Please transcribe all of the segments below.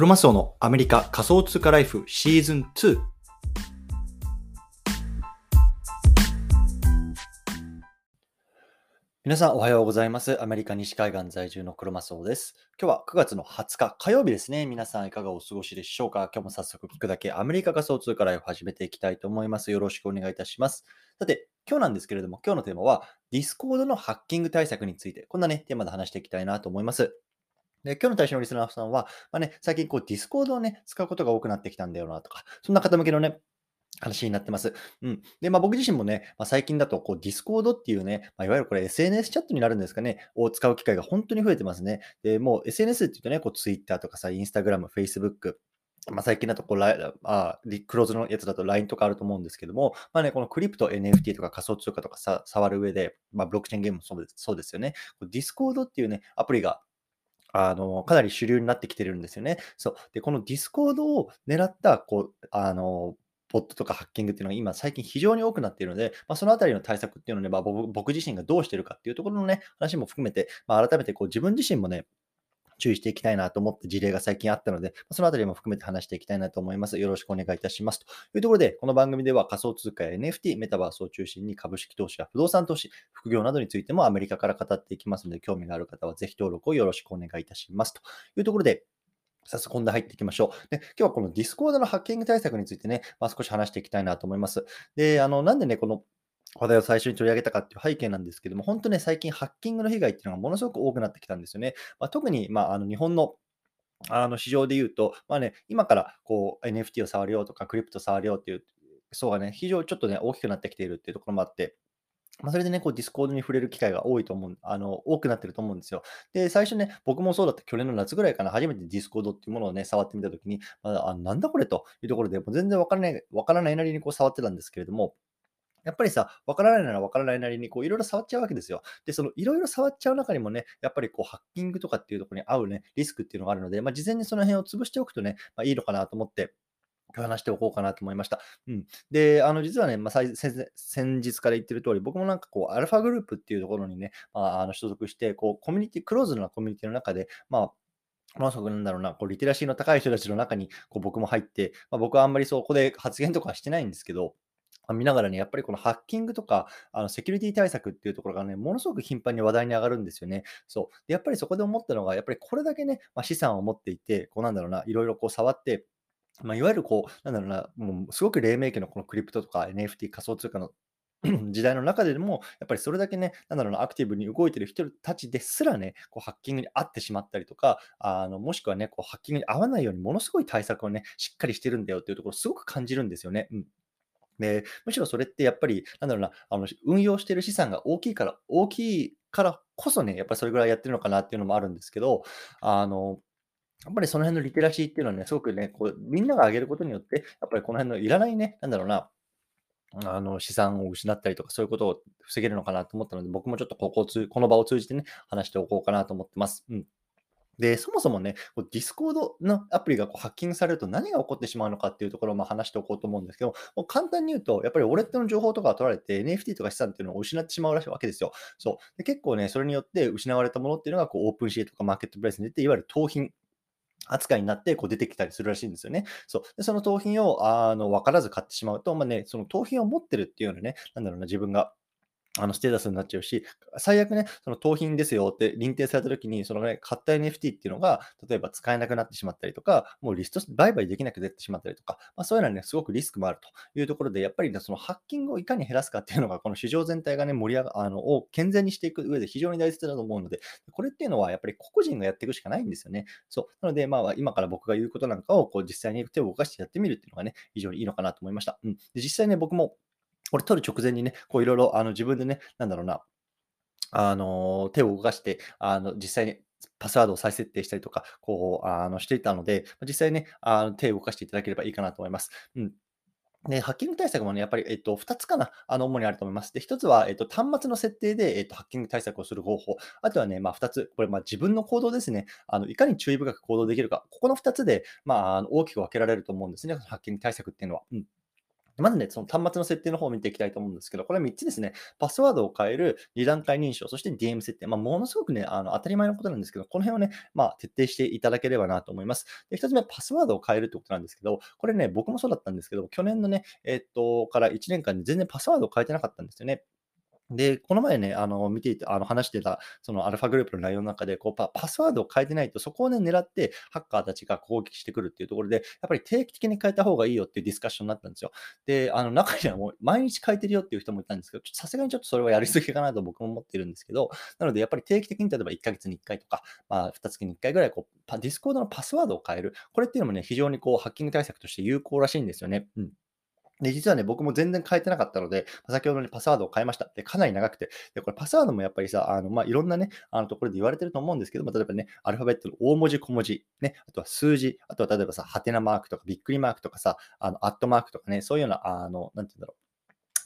クロマスオのアメリカ仮想通貨ライフシーズン2。皆さんおはようございます。アメリカ西海岸在住のクロマスオです。今日は9月の20日火曜日ですね。皆さんいかがお過ごしでしょうか？今日も早速聞くだけアメリカ仮想通貨ライフ始めていきたいと思います。よろしくお願いいたします。さて、今日なんですけれども、今日のテーマは Discord のハッキング対策について、こんなね、テーマで話していきたいなと思います。で、今日の対象のリスナーさんは、まあね、最近こう Discord をね、使うことが多くなってきたんだよなとか、そんな方向けのね、話になってます。うん。で、まあ僕自身もね、まあ、最近だとこう Discord っていうね、まあ、いわゆるこれ SNS チャットになるんですかね、を使う機会が本当に増えてますね。で、もう SNS って言うとね、こう Twitter とかさ、Instagram、Facebook、まあ、最近だとこうライあ、クローズのやつだと LINE とかあると思うんですけども、まあね、このクリプト、NFT とか仮想通貨とかさ触る上で、まあ、ブロックチェーンゲームもそうですそうですよね。Discord っていうね、アプリがあの、かなり主流になってきてるんですよね。そう。で、この Discord を狙った、こう、あの、ボットとかハッキングっていうのが今最近非常に多くなっているので、まあ、そのあたりの対策っていうのをね、まあ、僕自身がどうしてるかっていうところのね、話も含めて、まあ、改めてこう自分自身もね、注意していきたいなと思った事例が最近あったので、そのあたりも含めて話していきたいなと思います。よろしくお願いいたします。というところで、この番組では仮想通貨や NFT、メタバースを中心に株式投資や不動産投資、副業などについてもアメリカから語っていきますので、興味がある方はぜひ登録をよろしくお願いいたします。というところで、早速本題入っていきましょう。で、今日はこの Discord のハッキング対策についてね、まあ、少し話していきたいなと思います。で、あの、なんでね、この話題を最初に取り上げたかっていう背景なんですけども、本当ね、最近ハッキングの被害っていうのがものすごく多くなってきたんですよね。まあ、特に、まあ、あの日本のあの市場で言うと、まあね、今からこう NFT を触るよとか、クリプト触るよっていう層がね、非常にちょっとね、大きくなってきているっていうところもあって、まあ、それでね、こう Discord に触れる機会が多いと思う、あの、多くなってると思うんですよ。で、最初ね、僕もそうだった去年の夏ぐらいかな、初めて Discord っていうものをね、触ってみたときに、まあ、あなんだこれというところで、もう全然わからない、わからないなりにこう触ってたんですけれども、やっぱりさ、わからないならわからないなりに、こう、いろいろ触っちゃうわけですよ。で、そのいろいろ触っちゃう中にもね、やっぱりこう、ハッキングとかっていうところに合うね、リスクっていうのがあるので、まあ、事前にその辺を潰しておくとね、まあ、いいのかなと思って、話しておこうかなと思いました。うん。で、あの、実はね、まあ、先日から言ってる通り、僕もなんかこう、アルファグループっていうところにね、まあ、あの所属して、こう、コミュニティ、クローズなコミュニティの中で、まあ、ものすごくなんだろうな、こうリテラシーの高い人たちの中にこう僕も入って、まあ、僕はあんまりそこで発言とかはしてないんですけど、見ながらね、やっぱりこのハッキングとか、あのセキュリティ対策っていうところがね、ものすごく頻繁に話題に上がるんですよね。そう。で、やっぱりそこで思ったのが、やっぱりこれだけね、まあ、資産を持っていて、こうなんだろうな、いろいろこう触って、まあ、いわゆるこう、なんだろうな、もうすごく黎明期のこのクリプトとか NFT 仮想通貨の 時代の中でも、やっぱりそれだけね、なんだろうな、アクティブに動いてる人たちですらね、こうハッキングに遭ってしまったりとか、あのもしくはね、こうハッキングに合わないようにものすごい対策をね、しっかりしてるんだよっていうところすごく感じるんですよね。うんで、むしろそれってやっぱり、なんだろうな、あの運用してる資産が大きいから、大きいからこそね、やっぱりそれぐらいやってるのかなっていうのもあるんですけど、あの、やっぱりその辺のリテラシーっていうのはね、すごくね、こうみんなが上げることによって、やっぱりこの辺のいらないね、なんだろうな、あの資産を失ったりとか、そういうことを防げるのかなと思ったので、僕もちょっとこここの場を通じてね、話しておこうかなと思ってます。うん。で、そもそもね、こう Discord のアプリがこうハッキングされると何が起こってしまうのかっていうところをまあ話しておこうと思うんですけど、もう簡単に言うと、やっぱりウォレットの情報とかが取られて NFT とか資産っていうのを失ってしまうわけですよ。そう。で結構ね、それによって失われたものっていうのがこうオープンシーとかマーケットプレイスに出て、いわゆる盗品扱いになってこう出てきたりするらしいんですよね。そう。でその盗品をあの分からず買ってしまうと、まあね、その盗品を持ってるっていうようなね、なんだろうな、自分があのステータスになっちゃうし、最悪ね、その盗品ですよって認定されたときに、そのね、買った NFT っていうのが、例えば使えなくなってしまったりとか、もうリスト売買できなくなってしまったりとか、まあ、そういうのはね、すごくリスクもあるというところで、やっぱりね、そのハッキングをいかに減らすかっていうのが、この市場全体がね、盛り上が、あの、を健全にしていく上で非常に大切だと思うので、これっていうのはやっぱり個々人がやっていくしかないんですよね。そう。なので、まあ、今から僕が言うことなんかを、こう、実際に手を動かしてやってみるっていうのがね、非常にいいのかなと思いました。うん。で実際ね、僕も、これ取る直前にね、こういろいろあの自分でね、なんだろうな、あの、手を動かして、あの、実際にパスワードを再設定したりとか、こう、あの、していたので、実際ね、あの手を動かしていただければいいかなと思います。うん。で、ハッキング対策もね、やっぱり、えっと、2つかな、あの、主にあると思います。で、1つは、えっと、端末の設定で、えっと、ハッキング対策をする方法。あとはね、まあ、2つ、これ、まあ、自分の行動ですね。あの、いかに注意深く行動できるか。ここの2つで、まあ、あの大きく分けられると思うんですね。ハッキング対策っていうのは。うん。まずね、その端末の設定の方を見ていきたいと思うんですけど、これ3つですね。パスワードを変える、2段階認証、そして DM 設定。まあ、ものすごくね、あの当たり前のことなんですけど、この辺をね、まあ、徹底していただければなと思います。で、1つ目、パスワードを変えるってことなんですけど、これね、僕もそうだったんですけど、去年のね、えっと、から1年間で全然パスワードを変えてなかったんですよね。で、この前ね、あの、見ていて、あの、話してた、そのアルファグループの内容の中で、こうパ、パスワードを変えてないと、そこをね、狙って、ハッカーたちが攻撃してくるっていうところで、やっぱり定期的に変えた方がいいよっていうディスカッションになったんですよ。で、あの、中にはもう、毎日変えてるよっていう人もいたんですけど、さすがにちょっとそれはやりすぎかなと僕も思ってるんですけど、なので、やっぱり定期的に、例えば1ヶ月に1回とか、まあ、2月に1回ぐらい、こう、 Discord のパスワードを変える。これっていうのもね、非常にこう、ハッキング対策として有効らしいんですよね。うん。で、実はね、僕も全然変えてなかったので、先ほどね、パスワードを変えました。で、かなり長くて。で、これパスワードもやっぱりさ、あの、まあ、いろんなね、あのところで言われてると思うんですけども、例えばね、アルファベットの大文字、小文字、ね、あとは数字、あとは例えばさ、ハテナマークとか、びっくりマークとかさ、あの、アットマークとかね、そういうような、あの、なんて言うんだろ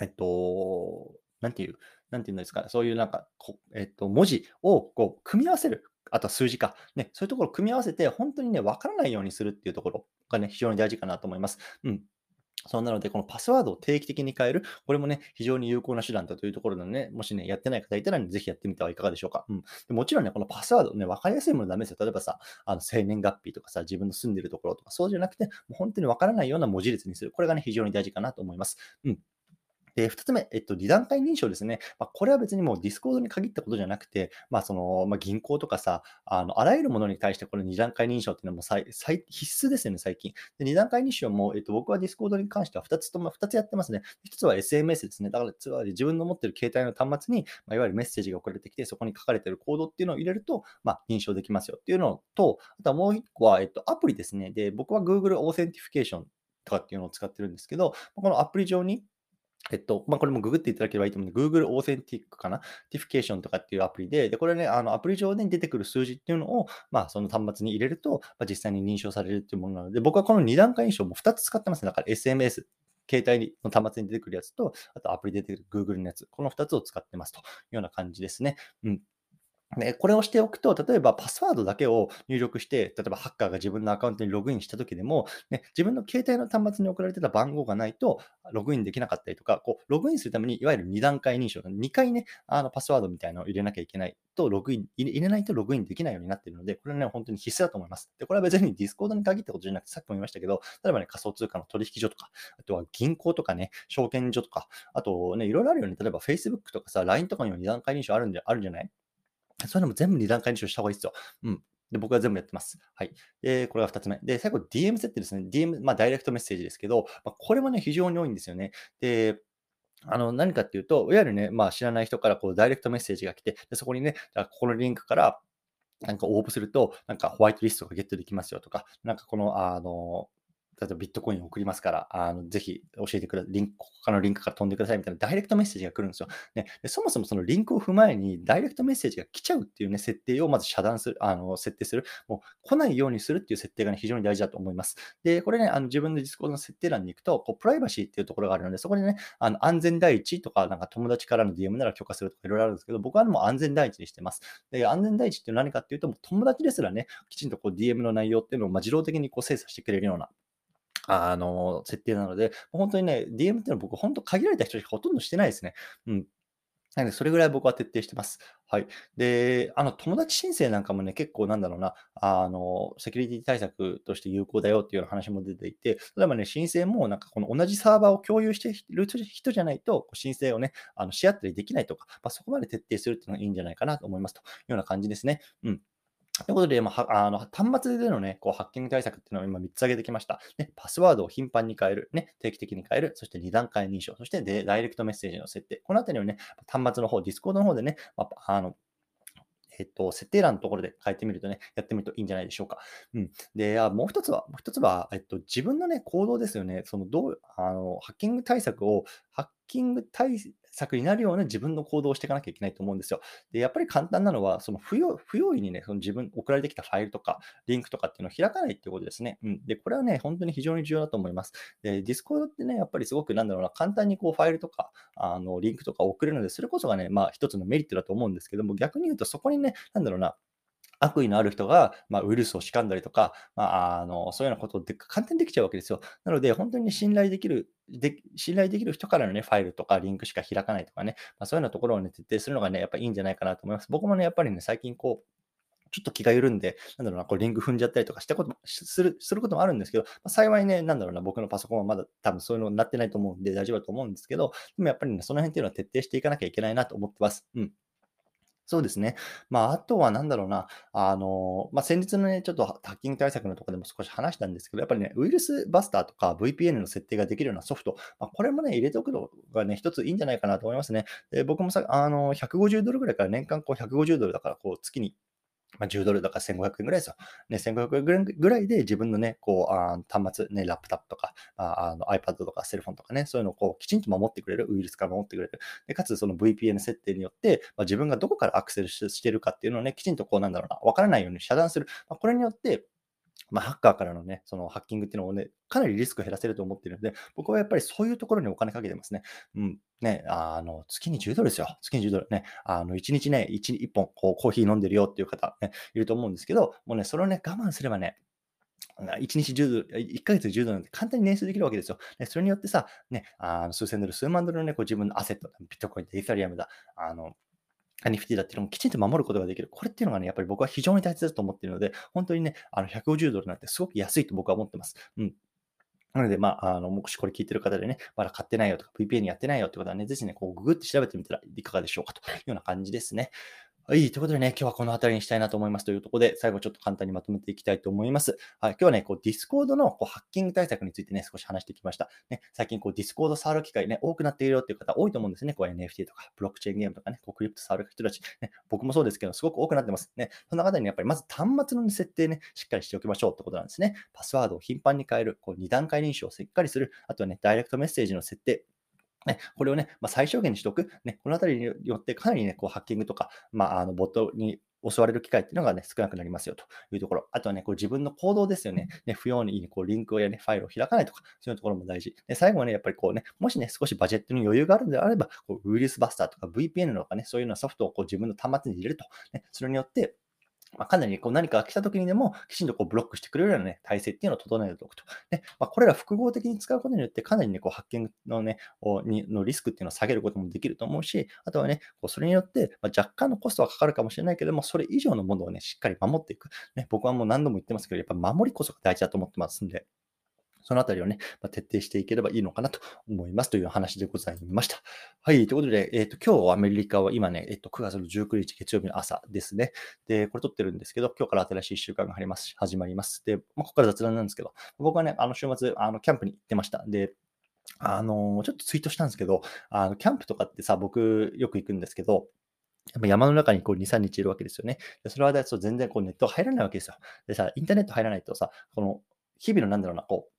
う。えっと、なんていう、なんていうんですか、そういうなんか、こえっと、文字をこう、組み合わせる。あとは数字か。ね、そういうところを組み合わせて、本当にね、わからないようにするっていうところがね、非常に大事かなと思います。うん。そうなので、このパスワードを定期的に変える、これもね、非常に有効な手段だというところなので、ね、もしね、やってない方いたら、ね、ぜひやってみてはいかがでしょうか。うん、でもちろんね、このパスワードね、わかりやすいものダメですよ。例えばさ、あの生年月日とかさ、自分の住んでるところとか、そうじゃなくて、もう本当にわからないような文字列にする。これがね、非常に大事かなと思います。うん。で、2つ目、えっと、2段階認証ですね。まあ、これは別にもう Discord に限ったことじゃなくて、まあ、その、まあ、銀行とかさ、あの、あらゆるものに対してこの2段階認証っていうのも最最必須ですよね、最近。で、2段階認証も、えっと、僕はディスコードに関しては2つとも、2つやってますね。1つは SMS ですね。だから、つまり自分の持ってる携帯の端末に、まあ、いわゆるメッセージが送られてきて、そこに書かれてるコードっていうのを入れると、まあ、認証できますよっていうのと、あとはもう1個は、えっと、アプリですね。で、僕は Google Authentication とかっていうのを使ってるんですけど、このアプリ上に、えっと、まあ、これもググっていただければいいと思うんで、Google Authentic かな？ティフィケーションとかっていうアプリで、で、これね、あの、アプリ上で出てくる数字っていうのを、まあ、その端末に入れると、まあ、実際に認証されるっていうものなので、僕はこの2段階認証も2つ使ってますね。だから SMS、携帯の端末に出てくるやつと、あとアプリで出てくる Google のやつ、この2つを使ってますというような感じですね。うん。ね、これをしておくと、例えばパスワードだけを入力して、例えばハッカーが自分のアカウントにログインしたときでも、ね、自分の携帯の端末に送られてた番号がないと、ログインできなかったりとか、こうログインするために、いわゆる2段階認証、2回ね、あのパスワードみたいなのを入れなきゃいけないと、ログイン、入れないとログインできないようになっているので、これはね、本当に必須だと思います。で、これは別にディスコードに限ったことじゃなくて、さっきも言いましたけど、例えばね、仮想通貨の取引所とか、あとは銀行とかね、証券所とか、あとね、いろいろあるよね。例えば Facebook とかさ、LINE とかにも2段階認証あるんじゃあるんじゃないそういうのも全部2段階認証した方がいいですよ。うん。で、僕は全部やってます。はい。で、これが2つ目。で、最後、DM 設定ですね。DM、まあ、ダイレクトメッセージですけど、まあ、これもね、非常に多いんですよね。で、あの、何かっていうと、いわゆるね、まあ、知らない人からこう、ダイレクトメッセージが来て、でそこにね、ここのリンクから、なんか応募すると、なんかホワイトリストがゲットできますよとか、なんかこの、あの、例えばビットコインを送りますから、あのぜひ教えてください。リンク、他のリンクから飛んでくださいみたいなダイレクトメッセージが来るんですよ。ね、でそもそもそのリンクを踏む前にダイレクトメッセージが来ちゃうっていうね、設定をまず遮断する、あの設定する。もう来ないようにするっていう設定が、ね、非常に大事だと思います。で、これね、あの自分のディスコードの設定欄に行くと、こうプライバシーっていうところがあるので、そこでね、あの安全第一とか、なんか友達からの DM なら許可するとかいろいろあるんですけど、僕はもう安全第一にしてます。で、安全第一って何かっていうと、もう友達ですらね、きちんとこう DM の内容っていうのをま自動的にこう精査してくれるようなあの、設定なので、本当にね、DM っていうのは僕、本当限られた人しかほとんどしてないですね。うん。なので、それぐらい僕は徹底してます。はい。で、あの、友達申請なんかもね、結構なんだろうな、あの、セキュリティ対策として有効だよっていうような話も出ていて、例えばね、申請もなんかこの同じサーバーを共有している人じゃないと、申請をね、あのし合ったりできないとか、まあ、そこまで徹底するっていうのがいいんじゃないかなと思いますというような感じですね。うん。ということで、まあ、あの端末での、ね、こうハッキング対策っていうのを今3つ挙げてきました。ね、パスワードを頻繁に変える、ね、定期的に変える、そして2段階認証、そしてでダイレクトメッセージの設定。このあたりをね、端末の方、ディスコードの方でね、まあ、あのえっと、設定欄のところで変えてみるとね、やってみるといいんじゃないでしょうか。うん。で、あもう一つは、もう一つは、えっと、自分のね、行動ですよね。その、どう、あの、ハッキング対策を、ハッキング対策になるような自分の行動をしていかなきゃいけないと思うんですよ。で、やっぱり簡単なのは、その不要不用意にね、その自分、送られてきたファイルとか、リンクとかっていうのを開かないっていうことですね。うん。で、これはね、本当に非常に重要だと思います。で、ディスコードってね、やっぱりすごくなんだろうな、簡単にこうファイルとか、あの、リンクとか送れるので、それこそがね、まあ一つのメリットだと思うんですけども、逆に言うとそこにね、なんだろうな、悪意のある人が、まあ、ウイルスを仕込んだりとか、まあ、あのそういうようなことって簡単にできちゃうわけですよ。なので、本当に信頼できる、で信頼できる人からの、ね、ファイルとかリンクしか開かないとかね、まあ、そういうようなところを、ね、徹底するのがね、やっぱりいいんじゃないかなと思います。僕もね、やっぱりね、最近こう、ちょっと気が緩んで、なんだろうな、こうリンク踏んじゃったりとかしたこともするすることもあるんですけど、まあ、幸いね、なんだろうな、僕のパソコンはまだ多分そういうのになってないと思うんで大丈夫だと思うんですけど、でもやっぱりね、その辺っていうのは徹底していかなきゃいけないなと思ってます。うん。そうですね。まあ、あとは何だろうな、あの、まあ、先日のね、ちょっとハッキング対策のとこでも少し話したんですけど、やっぱりね、ウイルスバスターとか VPN の設定ができるようなソフト、まあ、これもね、入れておくのがね、一ついいんじゃないかなと思いますね。で僕もさ、あの、150ドルぐらいから年間こう150ドルだから、こう月にまあ、10ドルとか1500円ぐらいですよ。ね、1500円ぐらいで自分のね、こう、あ端末、ね、ラップタップとか、ああの iPad とかセルフォンとかね、そういうのをこうきちんと守ってくれる、ウイルスから守ってくれる。でかつ、その VPN 設定によって、まあ、自分がどこからアクセスしてるかっていうのをね、きちんとこう、なんだろうな、わからないように遮断する。まあ、これによって、まあ、ハッカーからのね、そのハッキングっていうのをね、かなりリスク減らせると思ってるので、僕はやっぱりそういうところにお金かけてますね。うん。ね、あの、月に10ドルですよ。月に10ドルね。あの、1日ね、1、1本、こう、コーヒー飲んでるよっていう方、ね、いると思うんですけど、もうね、それをね、我慢すればね、1日10ドル、1ヶ月10ドルなんて簡単に年数できるわけですよ。ね、それによってさ、ね、あの数千ドル、数万ドルのね、こう自分のアセット、ビットコインだ、イーサリアムだ、あの、NFT だっていうのもきちんと守ることができる。これっていうのがね、やっぱり僕は非常に大切だと思っているので、本当にね、あの150ドルなんてすごく安いと僕は思ってます。うん。なので、まあ、あの、もしこれ聞いてる方でね、まだ買ってないよとか、VPN やってないよってことはね、ぜひね、こう、ググって調べてみたらいかがでしょうかというような感じですね。はい。ということでね、今日はこの辺りにしたいなと思いますというところで、最後ちょっと簡単にまとめていきたいと思います。はい。今日はね、こう、ディスコードのこうハッキング対策についてね、少し話してきました。ね、最近こう、ディスコード触る機会ね、多くなっているよっていう方多いと思うんですね。こう、NFT とか、ブロックチェーンゲームとかね、こう、クリプト触る人たち、ね、僕もそうですけど、すごく多くなってます。ね、そんな方にやっぱりまず端末の設定ね、しっかりしておきましょうってことなんですね。パスワードを頻繁に変える、こう、2段階認証をしっかりする、あとはね、ダイレクトメッセージの設定、ね、これをね、まあ、最小限にしておく。ね、このあたりによってかなりね、こうハッキングとか、まあ、あのボットに襲われる機会っていうのがね、少なくなりますよというところ。あとはね、こう自分の行動ですよね。ね不要にこうリンクやね、ファイルを開かないとか、そういうところも大事。で、最後はね、やっぱりこうね、もしね、少しバジェットに余裕があるのであれば、こうウイルスバスターとか VPN とかね、そういうようなソフトをこう自分の端末に入れると。ね、それによって、まあ、かなりこう何かが来た時にでも、きちんとこうブロックしてくれるような、ね、体制っていうのを整えておくと。ねまあ、これら複合的に使うことによって、かなりね、こう発見の,、ね、にのリスクっていうのを下げることもできると思うし、あとはね、こうそれによって、ま、若干のコストはかかるかもしれないけども、それ以上のものをね、しっかり守っていく。ね、僕はもう何度も言ってますけど、やっぱ守りこそが大事だと思ってますんで、そのあたりをね、まあ、徹底していければいいのかなと思いますという話でございました。はい、ということで、えっ、ー、と、今日アメリカは今ね、えっ、ー、と、9月の19日月曜日の朝ですね。で、これ撮ってるんですけど、今日から新しい週間が始まります。始まります。で、まあ、ここから雑談なんですけど、僕はね、あの週末、あの、キャンプに行ってました。で、あの、ちょっとツイートしたんですけど、あの、キャンプとかってさ、僕よく行くんですけど、やっぱ山の中にこう2、3日いるわけですよね。でそれは全然こうネット入らないわけですよ。でさ、インターネット入らないとさ、この日々のなんだろうな、こう、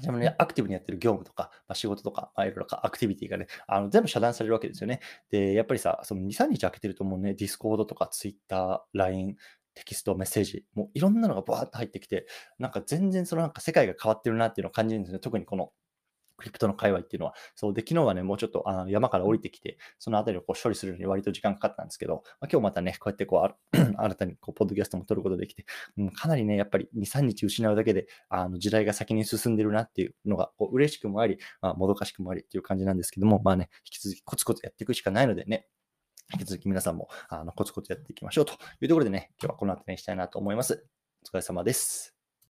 ちなみに、アクティブにやってる業務とか、まあ、仕事とか、まあ、いろいろアクティビティがね、あの全部遮断されるわけですよね。で、やっぱりさ、その2、3日空けてるともうね、ディスコードとかツイッター、LINE、テキスト、メッセージ、もういろんなのがバーッと入ってきて、なんか全然そのなんか世界が変わってるなっていうのを感じるんですね。特にこのクリプトの界隈っていうのは。そうで、昨日はね、もうちょっとあの山から降りてきて、そのあたりをこう処理するのに割と時間かかったんですけど、まあ、今日またね、こうやってこう、新たにこうポッドキャストも撮ることできて、うん、かなりね、やっぱり2、3日失うだけで、あの時代が先に進んでるなっていうのが、こう嬉しくもあり、まあ、もどかしくもありっていう感じなんですけども、まあね、引き続きコツコツやっていくしかないのでね、引き続き皆さんもあのコツコツやっていきましょうというところでね、今日はこの後にしたいなと思います。お疲れ様です。